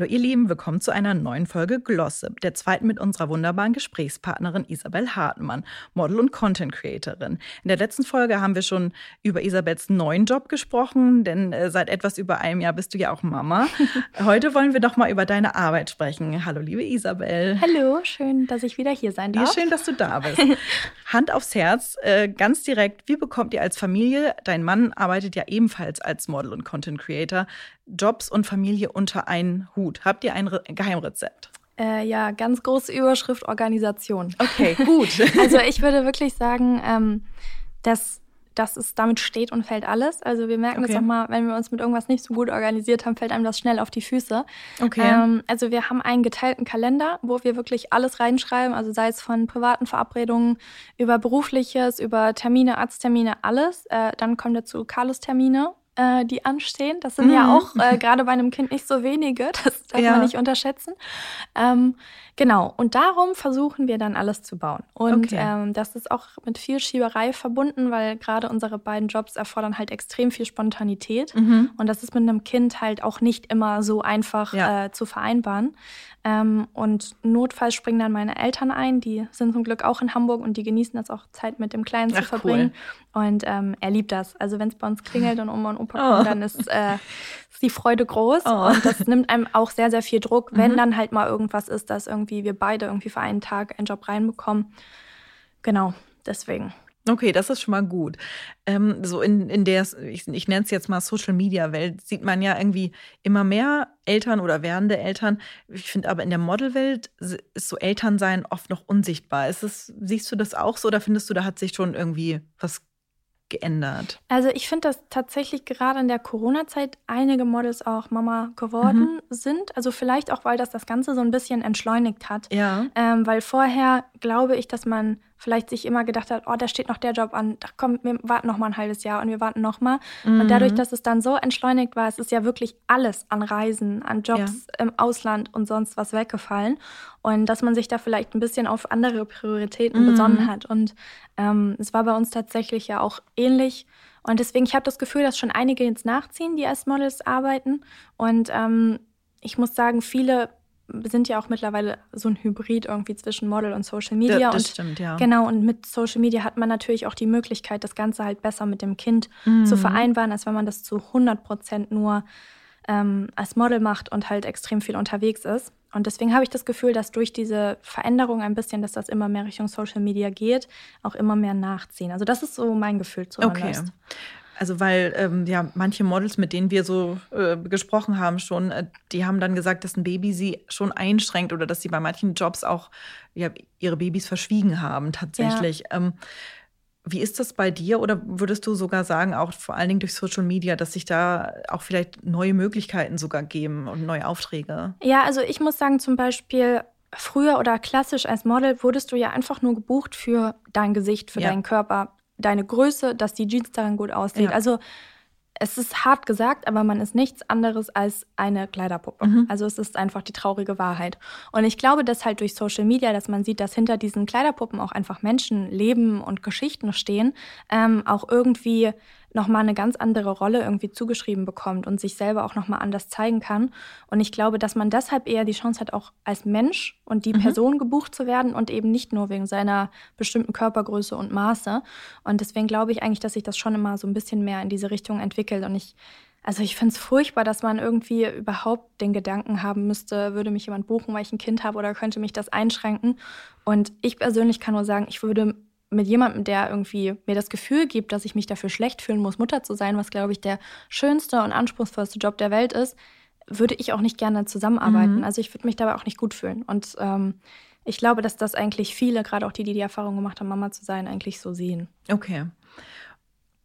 Hallo ihr Lieben, willkommen zu einer neuen Folge Glossip, der zweiten mit unserer wunderbaren Gesprächspartnerin Isabel Hartmann, Model und Content Creatorin. In der letzten Folge haben wir schon über Isabels neuen Job gesprochen, denn äh, seit etwas über einem Jahr bist du ja auch Mama. Heute wollen wir doch mal über deine Arbeit sprechen. Hallo liebe Isabel. Hallo, schön, dass ich wieder hier sein darf. Ja, schön, dass du da bist. Hand aufs Herz, äh, ganz direkt, wie bekommt ihr als Familie, dein Mann arbeitet ja ebenfalls als Model und Content Creator, Jobs und Familie unter einen Hut? Habt ihr ein Re Geheimrezept? Äh, ja, ganz große Überschrift Organisation. Okay, gut. also ich würde wirklich sagen, ähm, dass das ist, damit steht und fällt alles. Also wir merken okay. das auch mal, wenn wir uns mit irgendwas nicht so gut organisiert haben, fällt einem das schnell auf die Füße. Okay. Ähm, also wir haben einen geteilten Kalender, wo wir wirklich alles reinschreiben, also sei es von privaten Verabredungen über berufliches, über Termine, Arzttermine, alles. Äh, dann kommen dazu Carlos-Termine äh, die anstehen. Das sind mhm. ja auch äh, gerade bei einem Kind nicht so wenige, das darf ja. man nicht unterschätzen. Ähm, genau, und darum versuchen wir dann alles zu bauen. Und okay. ähm, das ist auch mit viel Schieberei verbunden, weil gerade unsere beiden Jobs erfordern halt extrem viel Spontanität. Mhm. Und das ist mit einem Kind halt auch nicht immer so einfach ja. äh, zu vereinbaren. Ähm, und notfalls springen dann meine Eltern ein. Die sind zum Glück auch in Hamburg und die genießen das auch, Zeit mit dem Kleinen Ach, zu verbringen. Cool. Und ähm, er liebt das. Also wenn es bei uns klingelt und Oma und Opa oh. kommen, dann ist, äh, ist die Freude groß. Oh. Und das nimmt einem auch sehr, sehr viel Druck, wenn mhm. dann halt mal irgendwas ist, dass irgendwie wir beide irgendwie für einen Tag einen Job reinbekommen. Genau, deswegen. Okay, das ist schon mal gut. Ähm, so in, in der, ich, ich nenne es jetzt mal Social Media Welt, sieht man ja irgendwie immer mehr Eltern oder werdende Eltern. Ich finde aber in der Modelwelt ist so Elternsein oft noch unsichtbar. Ist es, siehst du das auch so oder findest du, da hat sich schon irgendwie was geändert? Also ich finde, dass tatsächlich gerade in der Corona-Zeit einige Models auch Mama geworden mhm. sind. Also vielleicht auch, weil das das Ganze so ein bisschen entschleunigt hat. Ja. Ähm, weil vorher glaube ich, dass man vielleicht sich immer gedacht hat, oh, da steht noch der Job an, da kommt, wir warten noch mal ein halbes Jahr und wir warten noch mal. Mhm. Und dadurch, dass es dann so entschleunigt war, es ist ja wirklich alles an Reisen, an Jobs ja. im Ausland und sonst was weggefallen. Und dass man sich da vielleicht ein bisschen auf andere Prioritäten mhm. besonnen hat. Und ähm, es war bei uns tatsächlich ja auch ähnlich. Und deswegen, ich habe das Gefühl, dass schon einige jetzt nachziehen, die als Models arbeiten. Und ähm, ich muss sagen, viele sind ja auch mittlerweile so ein Hybrid irgendwie zwischen Model und Social Media. Das, das und stimmt, ja. Genau, und mit Social Media hat man natürlich auch die Möglichkeit, das Ganze halt besser mit dem Kind mhm. zu vereinbaren, als wenn man das zu 100 Prozent nur ähm, als Model macht und halt extrem viel unterwegs ist. Und deswegen habe ich das Gefühl, dass durch diese Veränderung ein bisschen, dass das immer mehr Richtung Social Media geht, auch immer mehr nachziehen. Also das ist so mein Gefühl zu Okay. Also weil ähm, ja manche Models, mit denen wir so äh, gesprochen haben schon, äh, die haben dann gesagt, dass ein Baby sie schon einschränkt oder dass sie bei manchen Jobs auch ja, ihre Babys verschwiegen haben tatsächlich. Ja. Ähm, wie ist das bei dir oder würdest du sogar sagen, auch vor allen Dingen durch Social Media, dass sich da auch vielleicht neue Möglichkeiten sogar geben und neue Aufträge? Ja, also ich muss sagen, zum Beispiel früher oder klassisch als Model wurdest du ja einfach nur gebucht für dein Gesicht, für ja. deinen Körper deine Größe, dass die Jeans daran gut aussieht. Ja. Also es ist hart gesagt, aber man ist nichts anderes als eine Kleiderpuppe. Mhm. Also es ist einfach die traurige Wahrheit. Und ich glaube, dass halt durch Social Media, dass man sieht, dass hinter diesen Kleiderpuppen auch einfach Menschen leben und Geschichten stehen, ähm, auch irgendwie nochmal eine ganz andere Rolle irgendwie zugeschrieben bekommt und sich selber auch nochmal anders zeigen kann. Und ich glaube, dass man deshalb eher die Chance hat, auch als Mensch und die mhm. Person gebucht zu werden und eben nicht nur wegen seiner bestimmten Körpergröße und Maße. Und deswegen glaube ich eigentlich, dass sich das schon immer so ein bisschen mehr in diese Richtung entwickelt. Und ich also ich finde es furchtbar, dass man irgendwie überhaupt den Gedanken haben müsste, würde mich jemand buchen, weil ich ein Kind habe oder könnte mich das einschränken. Und ich persönlich kann nur sagen, ich würde mit jemandem, der irgendwie mir das Gefühl gibt, dass ich mich dafür schlecht fühlen muss, Mutter zu sein, was, glaube ich, der schönste und anspruchsvollste Job der Welt ist, würde ich auch nicht gerne zusammenarbeiten. Mhm. Also ich würde mich dabei auch nicht gut fühlen. Und ähm, ich glaube, dass das eigentlich viele, gerade auch die, die die Erfahrung gemacht haben, Mama zu sein, eigentlich so sehen. Okay.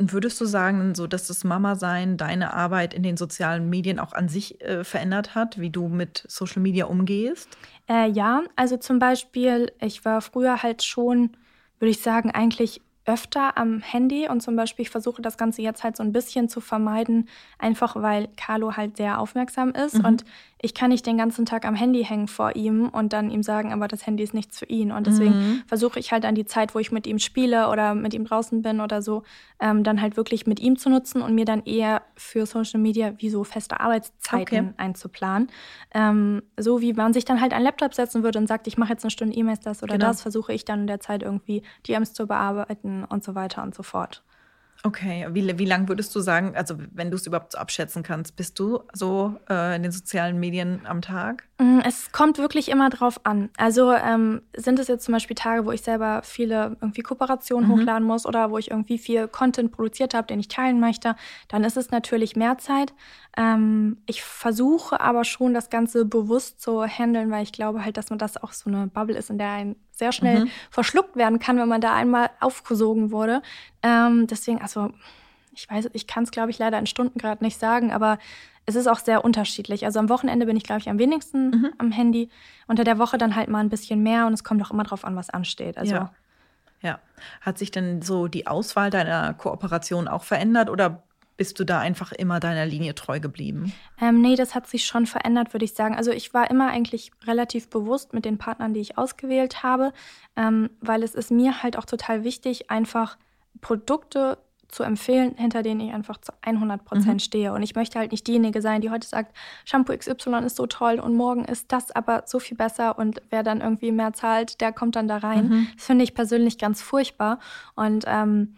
Und würdest du sagen, so dass das Mama-Sein deine Arbeit in den sozialen Medien auch an sich äh, verändert hat, wie du mit Social Media umgehst? Äh, ja, also zum Beispiel, ich war früher halt schon würde ich sagen, eigentlich öfter am Handy und zum Beispiel ich versuche das Ganze jetzt halt so ein bisschen zu vermeiden, einfach weil Carlo halt sehr aufmerksam ist mhm. und ich kann nicht den ganzen Tag am Handy hängen vor ihm und dann ihm sagen, aber das Handy ist nichts für ihn. Und deswegen mhm. versuche ich halt an die Zeit, wo ich mit ihm spiele oder mit ihm draußen bin oder so, ähm, dann halt wirklich mit ihm zu nutzen und mir dann eher für Social Media wie so feste Arbeitszeiten okay. einzuplanen. Ähm, so wie man sich dann halt einen Laptop setzen würde und sagt, ich mache jetzt eine Stunde E-Mails das oder genau. das, versuche ich dann in der Zeit irgendwie DMs zu bearbeiten und so weiter und so fort. Okay, wie, wie lang würdest du sagen, also wenn du es überhaupt so abschätzen kannst, bist du so äh, in den sozialen Medien am Tag? Mm, es kommt wirklich immer drauf an. Also ähm, sind es jetzt zum Beispiel Tage, wo ich selber viele irgendwie Kooperationen mhm. hochladen muss oder wo ich irgendwie viel Content produziert habe, den ich teilen möchte, dann ist es natürlich mehr Zeit. Ähm, ich versuche aber schon, das Ganze bewusst zu handeln, weil ich glaube halt, dass man das auch so eine Bubble ist, in der ein sehr schnell mhm. verschluckt werden kann, wenn man da einmal aufgesogen wurde. Ähm, deswegen, also ich weiß, ich kann es, glaube ich, leider in Stunden gerade nicht sagen, aber es ist auch sehr unterschiedlich. Also am Wochenende bin ich, glaube ich, am wenigsten mhm. am Handy. Unter der Woche dann halt mal ein bisschen mehr und es kommt auch immer drauf an, was ansteht. Also ja. ja. Hat sich denn so die Auswahl deiner Kooperation auch verändert oder bist du da einfach immer deiner Linie treu geblieben? Ähm, nee, das hat sich schon verändert, würde ich sagen. Also ich war immer eigentlich relativ bewusst mit den Partnern, die ich ausgewählt habe, ähm, weil es ist mir halt auch total wichtig, einfach Produkte zu empfehlen, hinter denen ich einfach zu 100 Prozent mhm. stehe. Und ich möchte halt nicht diejenige sein, die heute sagt, Shampoo XY ist so toll und morgen ist das aber so viel besser und wer dann irgendwie mehr zahlt, der kommt dann da rein. Mhm. Das finde ich persönlich ganz furchtbar. Und ähm,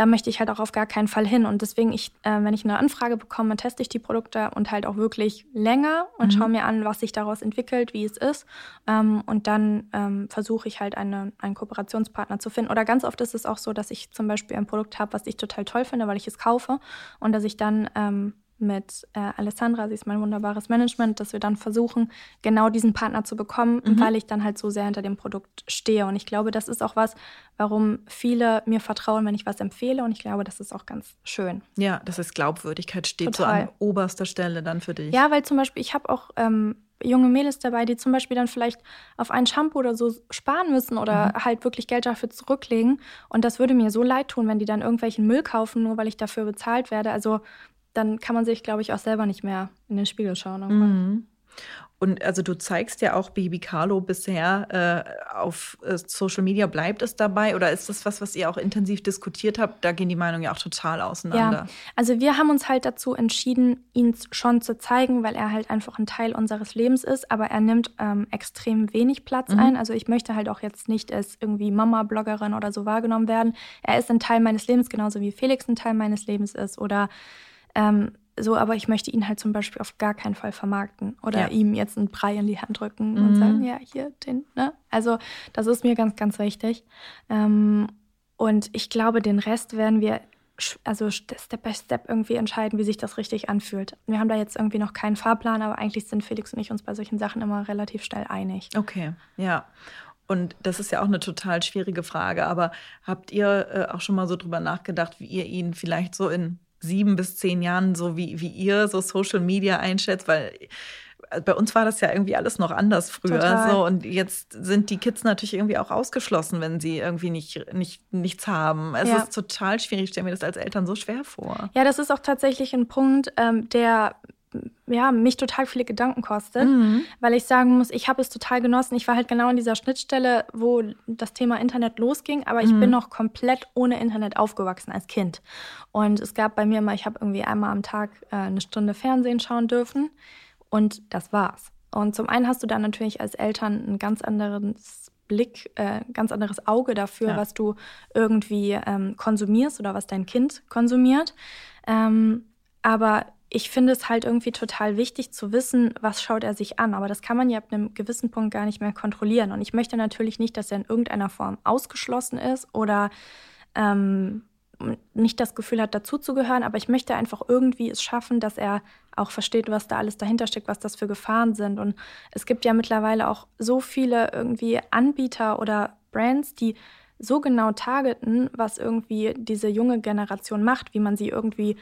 da möchte ich halt auch auf gar keinen Fall hin. Und deswegen, ich, äh, wenn ich eine Anfrage bekomme, teste ich die Produkte und halt auch wirklich länger und mhm. schaue mir an, was sich daraus entwickelt, wie es ist. Ähm, und dann ähm, versuche ich halt eine, einen Kooperationspartner zu finden. Oder ganz oft ist es auch so, dass ich zum Beispiel ein Produkt habe, was ich total toll finde, weil ich es kaufe und dass ich dann ähm, mit äh, Alessandra, sie ist mein wunderbares Management, dass wir dann versuchen, genau diesen Partner zu bekommen, mhm. weil ich dann halt so sehr hinter dem Produkt stehe. Und ich glaube, das ist auch was, warum viele mir vertrauen, wenn ich was empfehle. Und ich glaube, das ist auch ganz schön. Ja, das ist Glaubwürdigkeit, steht Total. so an oberster Stelle dann für dich. Ja, weil zum Beispiel, ich habe auch ähm, junge Mädels dabei, die zum Beispiel dann vielleicht auf ein Shampoo oder so sparen müssen oder mhm. halt wirklich Geld dafür zurücklegen. Und das würde mir so leid tun, wenn die dann irgendwelchen Müll kaufen, nur weil ich dafür bezahlt werde. Also dann kann man sich, glaube ich, auch selber nicht mehr in den Spiegel schauen. Mhm. Und also du zeigst ja auch Baby Carlo bisher äh, auf äh, Social Media. Bleibt es dabei oder ist das was, was ihr auch intensiv diskutiert habt? Da gehen die Meinungen ja auch total auseinander. Ja, also wir haben uns halt dazu entschieden, ihn schon zu zeigen, weil er halt einfach ein Teil unseres Lebens ist, aber er nimmt ähm, extrem wenig Platz mhm. ein. Also ich möchte halt auch jetzt nicht als irgendwie Mama-Bloggerin oder so wahrgenommen werden. Er ist ein Teil meines Lebens, genauso wie Felix ein Teil meines Lebens ist oder ähm, so, aber ich möchte ihn halt zum Beispiel auf gar keinen Fall vermarkten oder ja. ihm jetzt einen Brei in die Hand drücken mhm. und sagen, ja, hier, den, ne? Also, das ist mir ganz, ganz wichtig. Ähm, und ich glaube, den Rest werden wir also Step by Step irgendwie entscheiden, wie sich das richtig anfühlt. Wir haben da jetzt irgendwie noch keinen Fahrplan, aber eigentlich sind Felix und ich uns bei solchen Sachen immer relativ schnell einig. Okay, ja. Und das ist ja auch eine total schwierige Frage, aber habt ihr äh, auch schon mal so drüber nachgedacht, wie ihr ihn vielleicht so in sieben bis zehn Jahren, so wie, wie ihr so Social Media einschätzt, weil äh, bei uns war das ja irgendwie alles noch anders früher. So, und jetzt sind die Kids natürlich irgendwie auch ausgeschlossen, wenn sie irgendwie nicht, nicht, nichts haben. Es ja. ist total schwierig. Ich stelle mir das als Eltern so schwer vor. Ja, das ist auch tatsächlich ein Punkt, ähm, der ja, mich total viele Gedanken kostet, mhm. weil ich sagen muss, ich habe es total genossen. Ich war halt genau an dieser Schnittstelle, wo das Thema Internet losging, aber ich mhm. bin noch komplett ohne Internet aufgewachsen als Kind. Und es gab bei mir mal, ich habe irgendwie einmal am Tag äh, eine Stunde Fernsehen schauen dürfen und das war's. Und zum einen hast du dann natürlich als Eltern ein ganz anderes Blick, äh, ganz anderes Auge dafür, ja. was du irgendwie ähm, konsumierst oder was dein Kind konsumiert. Ähm, aber ich finde es halt irgendwie total wichtig zu wissen, was schaut er sich an. Aber das kann man ja ab einem gewissen Punkt gar nicht mehr kontrollieren. Und ich möchte natürlich nicht, dass er in irgendeiner Form ausgeschlossen ist oder ähm, nicht das Gefühl hat, dazuzugehören. Aber ich möchte einfach irgendwie es schaffen, dass er auch versteht, was da alles dahinter steckt, was das für Gefahren sind. Und es gibt ja mittlerweile auch so viele irgendwie Anbieter oder Brands, die so genau targeten, was irgendwie diese junge Generation macht, wie man sie irgendwie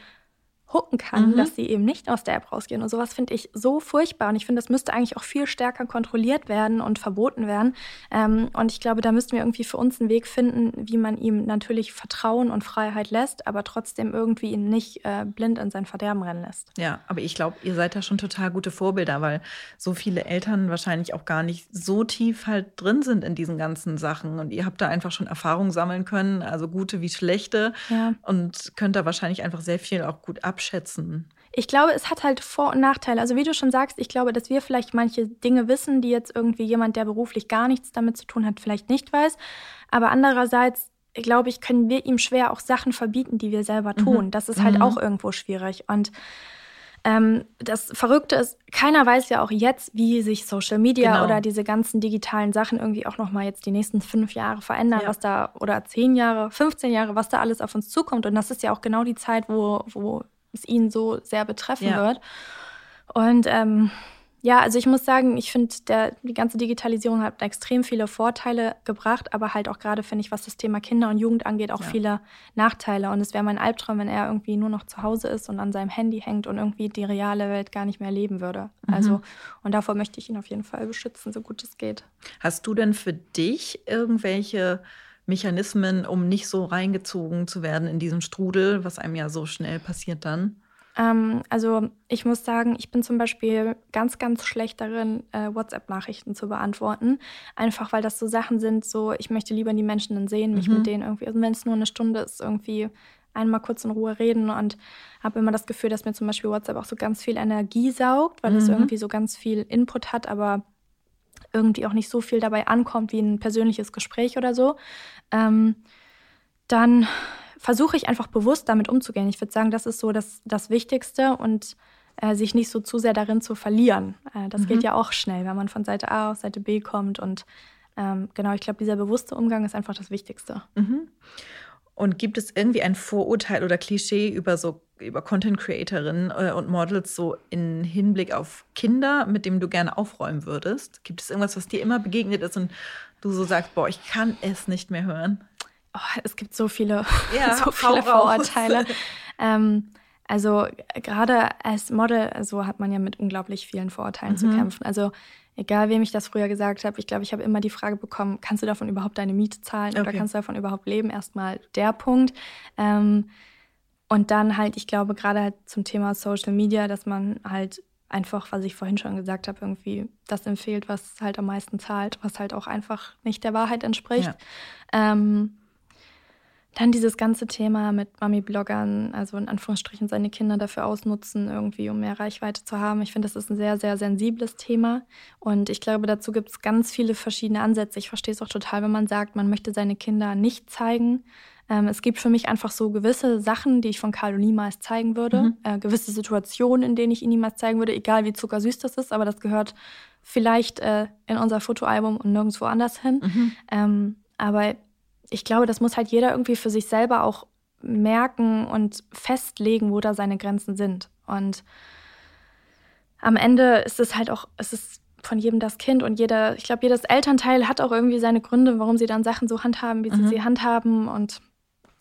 hooken kann, mhm. dass sie eben nicht aus der App rausgehen. Und sowas finde ich so furchtbar. Und ich finde, das müsste eigentlich auch viel stärker kontrolliert werden und verboten werden. Ähm, und ich glaube, da müssten wir irgendwie für uns einen Weg finden, wie man ihm natürlich Vertrauen und Freiheit lässt, aber trotzdem irgendwie ihn nicht äh, blind in sein Verderben rennen lässt. Ja, aber ich glaube, ihr seid da schon total gute Vorbilder, weil so viele Eltern wahrscheinlich auch gar nicht so tief halt drin sind in diesen ganzen Sachen. Und ihr habt da einfach schon Erfahrungen sammeln können, also gute wie schlechte. Ja. Und könnt da wahrscheinlich einfach sehr viel auch gut ab abschätzen? Ich glaube, es hat halt Vor- und Nachteile. Also wie du schon sagst, ich glaube, dass wir vielleicht manche Dinge wissen, die jetzt irgendwie jemand, der beruflich gar nichts damit zu tun hat, vielleicht nicht weiß. Aber andererseits, glaube ich, können wir ihm schwer auch Sachen verbieten, die wir selber mhm. tun. Mhm. Das ist halt mhm. auch irgendwo schwierig. Und ähm, das Verrückte ist, keiner weiß ja auch jetzt, wie sich Social Media genau. oder diese ganzen digitalen Sachen irgendwie auch nochmal jetzt die nächsten fünf Jahre verändern, ja. was da, oder zehn Jahre, 15 Jahre, was da alles auf uns zukommt. Und das ist ja auch genau die Zeit, wo, wo es ihn so sehr betreffen ja. wird. Und ähm, ja, also ich muss sagen, ich finde, die ganze Digitalisierung hat extrem viele Vorteile gebracht, aber halt auch gerade, finde ich, was das Thema Kinder und Jugend angeht, auch ja. viele Nachteile. Und es wäre mein Albtraum, wenn er irgendwie nur noch zu Hause ist und an seinem Handy hängt und irgendwie die reale Welt gar nicht mehr leben würde. Mhm. Also, und davor möchte ich ihn auf jeden Fall beschützen, so gut es geht. Hast du denn für dich irgendwelche Mechanismen, um nicht so reingezogen zu werden in diesen Strudel, was einem ja so schnell passiert dann? Ähm, also ich muss sagen, ich bin zum Beispiel ganz, ganz schlecht darin, äh, WhatsApp-Nachrichten zu beantworten. Einfach weil das so Sachen sind, so ich möchte lieber die Menschen dann sehen, mich mhm. mit denen irgendwie, also wenn es nur eine Stunde ist, irgendwie einmal kurz in Ruhe reden und habe immer das Gefühl, dass mir zum Beispiel WhatsApp auch so ganz viel Energie saugt, weil mhm. es irgendwie so ganz viel Input hat, aber irgendwie auch nicht so viel dabei ankommt wie ein persönliches Gespräch oder so, ähm, dann versuche ich einfach bewusst damit umzugehen. Ich würde sagen, das ist so das, das Wichtigste und äh, sich nicht so zu sehr darin zu verlieren. Äh, das mhm. geht ja auch schnell, wenn man von Seite A auf Seite B kommt. Und ähm, genau, ich glaube, dieser bewusste Umgang ist einfach das Wichtigste. Mhm. Und gibt es irgendwie ein Vorurteil oder Klischee über so über Content Creatorinnen äh, und Models so in Hinblick auf Kinder, mit dem du gerne aufräumen würdest? Gibt es irgendwas, was dir immer begegnet ist und du so sagst, boah, ich kann es nicht mehr hören? Oh, es gibt so viele, ja, so viele Vorurteile. ähm, also gerade als Model, so hat man ja mit unglaublich vielen Vorurteilen mhm. zu kämpfen. Also egal wem ich das früher gesagt habe, ich glaube, ich habe immer die Frage bekommen, kannst du davon überhaupt deine Miete zahlen okay. oder kannst du davon überhaupt leben? Erstmal der Punkt. Ähm, und dann halt, ich glaube, gerade halt zum Thema Social Media, dass man halt einfach, was ich vorhin schon gesagt habe, irgendwie das empfiehlt, was halt am meisten zahlt, was halt auch einfach nicht der Wahrheit entspricht. Ja. Ähm, dann dieses ganze Thema mit Mami-Bloggern, also in Anführungsstrichen seine Kinder dafür ausnutzen, irgendwie, um mehr Reichweite zu haben. Ich finde, das ist ein sehr, sehr sensibles Thema. Und ich glaube, dazu gibt es ganz viele verschiedene Ansätze. Ich verstehe es auch total, wenn man sagt, man möchte seine Kinder nicht zeigen. Ähm, es gibt für mich einfach so gewisse Sachen, die ich von Carlo niemals zeigen würde. Mhm. Äh, gewisse Situationen, in denen ich ihn niemals zeigen würde, egal wie zuckersüß das ist, aber das gehört vielleicht äh, in unser Fotoalbum und nirgendwo anders hin. Mhm. Ähm, aber ich glaube, das muss halt jeder irgendwie für sich selber auch merken und festlegen, wo da seine Grenzen sind. Und am Ende ist es halt auch, es ist von jedem das Kind und jeder, ich glaube, jedes Elternteil hat auch irgendwie seine Gründe, warum sie dann Sachen so handhaben, wie sie mhm. sie handhaben. Und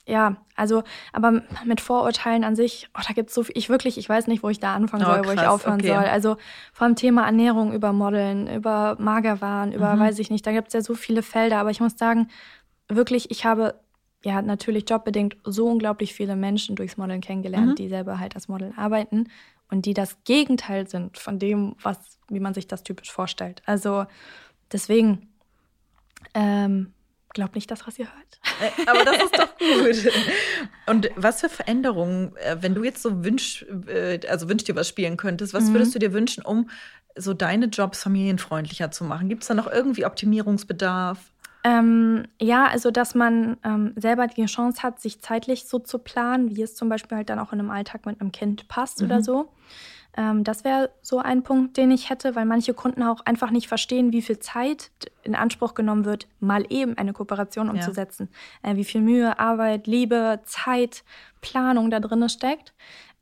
ja, also, aber mit Vorurteilen an sich, oh, da gibt es so viel, ich wirklich, ich weiß nicht, wo ich da anfangen soll, oh, wo ich aufhören okay. soll. Also vom Thema Ernährung über Modeln, über Magerwaren, über mhm. weiß ich nicht, da gibt es ja so viele Felder, aber ich muss sagen, wirklich, ich habe ja natürlich jobbedingt so unglaublich viele Menschen durchs Modeln kennengelernt, mhm. die selber halt als Model arbeiten und die das Gegenteil sind von dem, was, wie man sich das typisch vorstellt. Also deswegen, ähm, glaub nicht das, was ihr hört. Aber das ist doch gut. Und was für Veränderungen, äh, wenn du jetzt so wünsch, äh, also wünsch dir was spielen könntest, was mhm. würdest du dir wünschen, um so deine Jobs familienfreundlicher zu machen? Gibt es da noch irgendwie Optimierungsbedarf? Ähm, ja, also dass man ähm, selber die Chance hat, sich zeitlich so zu planen, wie es zum Beispiel halt dann auch in einem Alltag mit einem Kind passt mhm. oder so. Ähm, das wäre so ein Punkt, den ich hätte, weil manche Kunden auch einfach nicht verstehen, wie viel Zeit in Anspruch genommen wird, mal eben eine Kooperation umzusetzen. Ja. Äh, wie viel Mühe, Arbeit, Liebe, Zeit, Planung da drin steckt.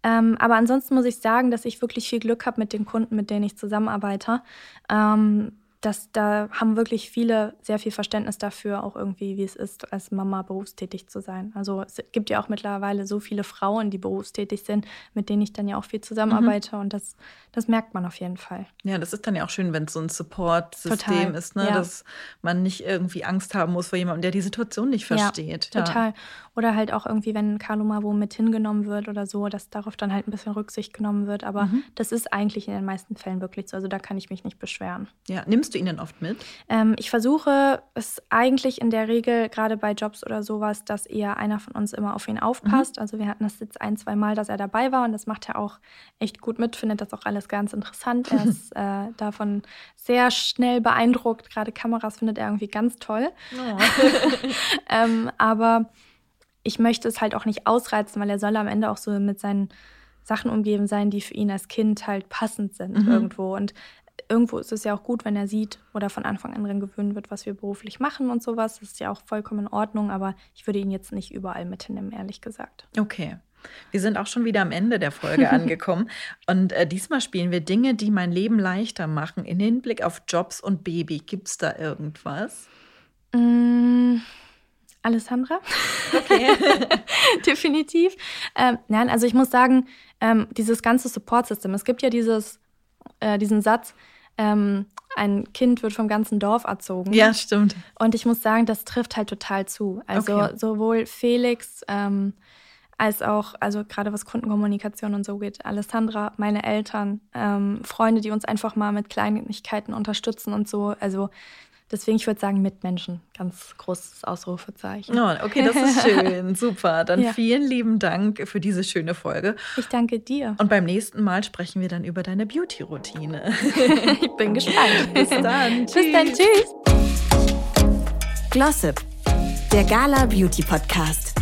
Ähm, aber ansonsten muss ich sagen, dass ich wirklich viel Glück habe mit den Kunden, mit denen ich zusammenarbeite. Ähm, das, da haben wirklich viele sehr viel Verständnis dafür, auch irgendwie, wie es ist, als Mama berufstätig zu sein. Also es gibt ja auch mittlerweile so viele Frauen, die berufstätig sind, mit denen ich dann ja auch viel zusammenarbeite. Mhm. Und das, das merkt man auf jeden Fall. Ja, das ist dann ja auch schön, wenn es so ein Support-System ist, ne? Ja. dass man nicht irgendwie Angst haben muss vor jemandem, der die Situation nicht versteht. Ja, total. Oder halt auch irgendwie, wenn Carlo mal wo mit hingenommen wird oder so, dass darauf dann halt ein bisschen Rücksicht genommen wird. Aber mhm. das ist eigentlich in den meisten Fällen wirklich so. Also da kann ich mich nicht beschweren. Ja, nimmst du ihn denn oft mit? Ähm, ich versuche es eigentlich in der Regel, gerade bei Jobs oder sowas, dass eher einer von uns immer auf ihn aufpasst. Mhm. Also wir hatten das jetzt ein, zwei Mal, dass er dabei war und das macht er auch echt gut mit, findet das auch alles ganz interessant. Er ist äh, davon sehr schnell beeindruckt. Gerade Kameras findet er irgendwie ganz toll. Oh. ähm, aber ich möchte es halt auch nicht ausreizen, weil er soll am Ende auch so mit seinen Sachen umgeben sein, die für ihn als Kind halt passend sind mhm. irgendwo. Und irgendwo ist es ja auch gut, wenn er sieht oder von Anfang an dran gewöhnt wird, was wir beruflich machen und sowas. Das ist ja auch vollkommen in Ordnung, aber ich würde ihn jetzt nicht überall mit hinnehmen, ehrlich gesagt. Okay. Wir sind auch schon wieder am Ende der Folge angekommen. und äh, diesmal spielen wir Dinge, die mein Leben leichter machen. In Hinblick auf Jobs und Baby. Gibt es da irgendwas? Mm. Alessandra. Okay. Definitiv. Ähm, nein, also ich muss sagen, ähm, dieses ganze Support-System, es gibt ja dieses, äh, diesen Satz, ähm, ein Kind wird vom ganzen Dorf erzogen. Ja, stimmt. Und ich muss sagen, das trifft halt total zu. Also okay. sowohl Felix ähm, als auch, also gerade was Kundenkommunikation und so geht, Alessandra, meine Eltern, ähm, Freunde, die uns einfach mal mit Kleinigkeiten unterstützen und so. Also Deswegen, ich würde sagen, Mitmenschen. Ganz großes Ausrufezeichen. Oh, okay, das ist schön. Super. Dann ja. vielen lieben Dank für diese schöne Folge. Ich danke dir. Und beim nächsten Mal sprechen wir dann über deine Beauty-Routine. ich bin gespannt. Bis dann. Tschüss. Bis dann. Tschüss. Glossip, der Gala Beauty Podcast.